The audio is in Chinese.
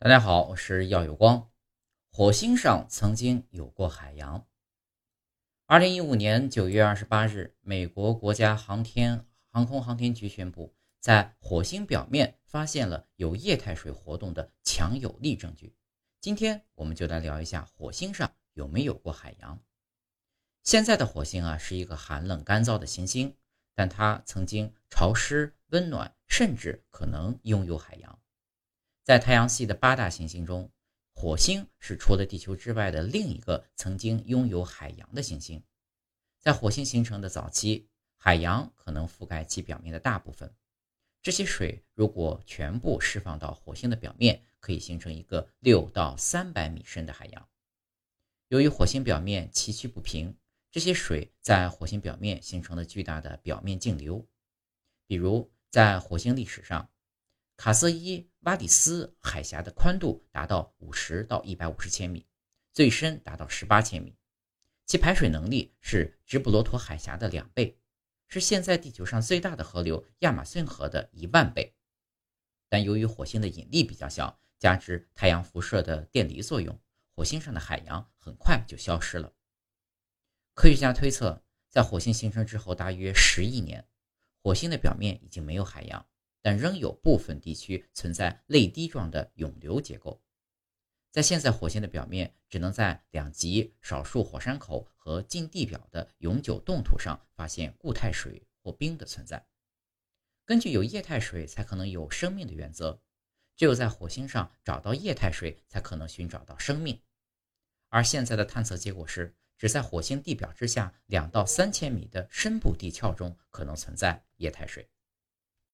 大家好，我是耀有光。火星上曾经有过海洋。二零一五年九月二十八日，美国国家航天航空航天局宣布，在火星表面发现了有液态水活动的强有力证据。今天我们就来聊一下火星上有没有过海洋。现在的火星啊，是一个寒冷干燥的行星，但它曾经潮湿、温暖，甚至可能拥有海洋。在太阳系的八大行星中，火星是除了地球之外的另一个曾经拥有海洋的行星。在火星形成的早期，海洋可能覆盖其表面的大部分。这些水如果全部释放到火星的表面，可以形成一个六到三百米深的海洋。由于火星表面崎岖不平，这些水在火星表面形成了巨大的表面径流。比如，在火星历史上，卡瑟伊瓦里斯海峡的宽度达到五十到一百五十千米，最深达到十八千米，其排水能力是直布罗陀海峡的两倍，是现在地球上最大的河流亚马逊河的一万倍。但由于火星的引力比较小，加之太阳辐射的电离作用，火星上的海洋很快就消失了。科学家推测，在火星形成之后大约十亿年，火星的表面已经没有海洋。但仍有部分地区存在泪滴状的涌流结构，在现在火星的表面，只能在两极、少数火山口和近地表的永久冻土上发现固态水或冰的存在。根据有液态水才可能有生命的原则，只有在火星上找到液态水，才可能寻找到生命。而现在的探测结果是，只在火星地表之下两到三千米的深部地壳中可能存在液态水。